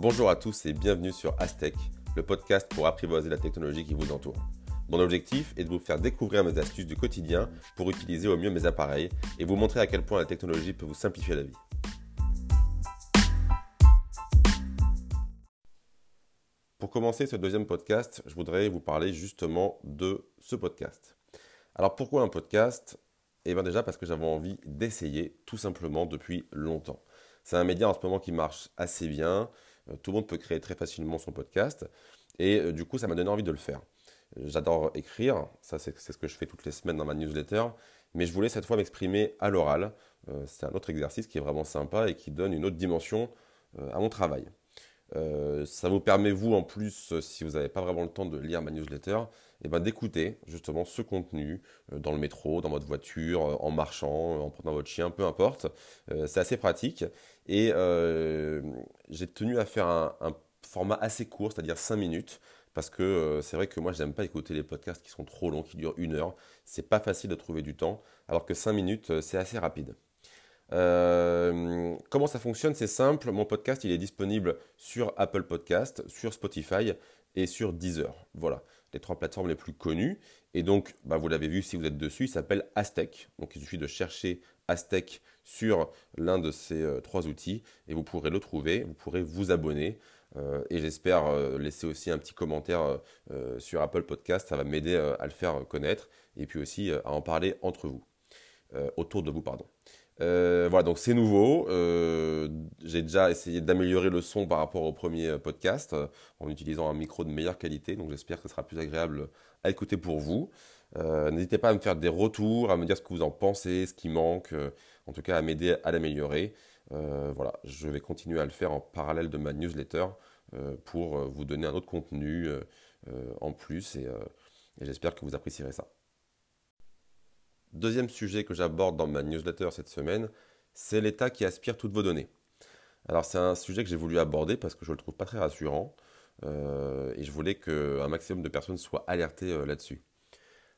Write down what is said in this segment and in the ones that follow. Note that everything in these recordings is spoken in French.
Bonjour à tous et bienvenue sur Aztec, le podcast pour apprivoiser la technologie qui vous entoure. Mon objectif est de vous faire découvrir mes astuces du quotidien pour utiliser au mieux mes appareils et vous montrer à quel point la technologie peut vous simplifier la vie. Pour commencer ce deuxième podcast, je voudrais vous parler justement de ce podcast. Alors pourquoi un podcast? Eh bien déjà parce que j'avais envie d'essayer tout simplement depuis longtemps. C'est un média en ce moment qui marche assez bien. Euh, tout le monde peut créer très facilement son podcast. Et euh, du coup, ça m'a donné envie de le faire. J'adore écrire, ça c'est ce que je fais toutes les semaines dans ma newsletter, mais je voulais cette fois m'exprimer à l'oral. Euh, c'est un autre exercice qui est vraiment sympa et qui donne une autre dimension à mon travail. Ça vous permet, vous, en plus, si vous n'avez pas vraiment le temps de lire ma newsletter, eh ben, d'écouter justement ce contenu dans le métro, dans votre voiture, en marchant, en prenant votre chien, peu importe. c'est assez pratique. Et euh, j'ai tenu à faire un, format assez court, c'est-à-dire 5 minutes, parce que euh, c'est vrai que moi, je n'aime pas écouter les podcasts qui sont trop longs, qui durent une heure. C'est pas facile de trouver du temps, alors que 5 minutes, euh, c'est assez rapide. Comment ça fonctionne C'est simple. Mon podcast, il est disponible sur Apple Podcast, sur Spotify et sur Deezer. Voilà, les trois plateformes les plus connues. Et donc, bah, vous l'avez vu si vous êtes dessus, il s'appelle Aztec. Donc, il suffit de chercher Aztec sur l'un de ces euh, trois outils et vous pourrez le trouver, vous pourrez vous abonner. Euh, et j'espère euh, laisser aussi un petit commentaire sur Apple Podcast, ça va m'aider à le faire connaître et puis aussi à en parler entre vous, autour de vous, pardon. voilà, donc c'est nouveau. J'ai déjà essayé d'améliorer le son par rapport au premier podcast en utilisant un micro de meilleure qualité, donc j'espère que ce sera plus agréable à écouter pour vous. Euh, n'hésitez pas à me faire des retours, à me dire ce que vous en pensez, ce qui manque, euh, en tout cas à m'aider à l'améliorer. Euh, voilà, je vais continuer à le faire en parallèle de ma newsletter pour vous donner un autre contenu en plus et j'espère que vous apprécierez ça. Deuxième sujet que j'aborde dans ma newsletter cette semaine, c'est l'État qui aspire toutes vos données. Alors c'est un sujet que j'ai voulu aborder parce que je le trouve pas très rassurant et je voulais qu'un maximum de personnes soient alertées là-dessus.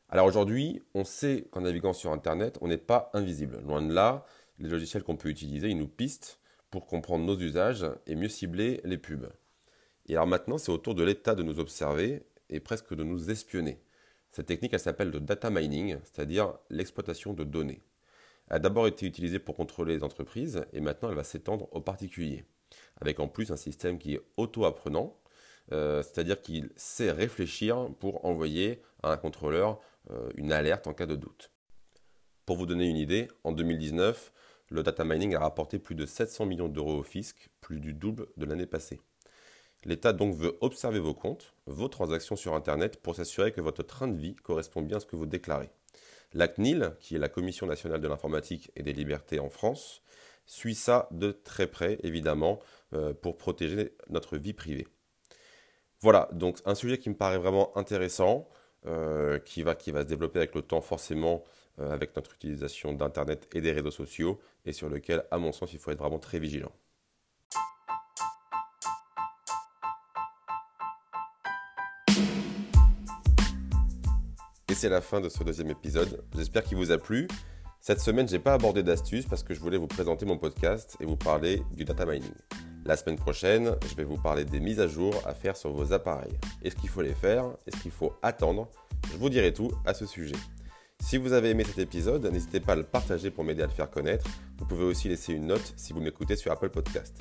Alors aujourd'hui, on sait qu'en naviguant sur Internet, on n'est pas invisible. Loin de là, les logiciels qu'on peut utiliser, ils nous pistent pour comprendre nos usages et mieux cibler les pubs. Et alors maintenant, c'est au tour de l'État de nous observer et presque de nous espionner. Cette technique, elle s'appelle le data mining, c'est-à-dire l'exploitation de données. Elle a d'abord été utilisée pour contrôler les entreprises et maintenant elle va s'étendre aux particuliers, avec en plus un système qui est auto-apprenant, euh, c'est-à-dire qu'il sait réfléchir pour envoyer à un contrôleur euh, une alerte en cas de doute. Pour vous donner une idée, en 2019, le data mining a rapporté plus de 700 millions d'euros au fisc, plus du double de l'année passée. L'État donc veut observer vos comptes, vos transactions sur Internet pour s'assurer que votre train de vie correspond bien à ce que vous déclarez. La CNIL, qui est la Commission nationale de l'informatique et des libertés en France, suit ça de très près, évidemment, euh, pour protéger notre vie privée. Voilà, donc un sujet qui me paraît vraiment intéressant. Euh, qui, va, se développer avec le temps forcément euh, avec notre utilisation d'Internet et des réseaux sociaux et sur lequel, à mon sens, il faut être vraiment très vigilant. Et c'est la fin de ce deuxième épisode. J'espère qu'il vous a plu. Cette semaine, je n'ai pas abordé d'astuces parce que je voulais vous présenter mon podcast et vous parler du data mining. La semaine prochaine, je vais vous parler des mises à jour à faire sur vos appareils. Est-ce qu'il faut les faire? Est-ce qu'il faut attendre? Je vous dirai tout à ce sujet. Si vous avez aimé cet épisode, n'hésitez pas à le partager pour m'aider à le faire connaître. Vous pouvez aussi laisser une note si vous m'écoutez sur Apple Podcast.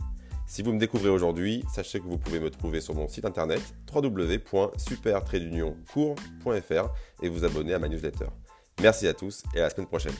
Si vous me découvrez aujourd'hui, sachez que vous pouvez me trouver sur mon site internet wwwsuper et vous abonner à ma newsletter. Merci à tous et à la semaine prochaine.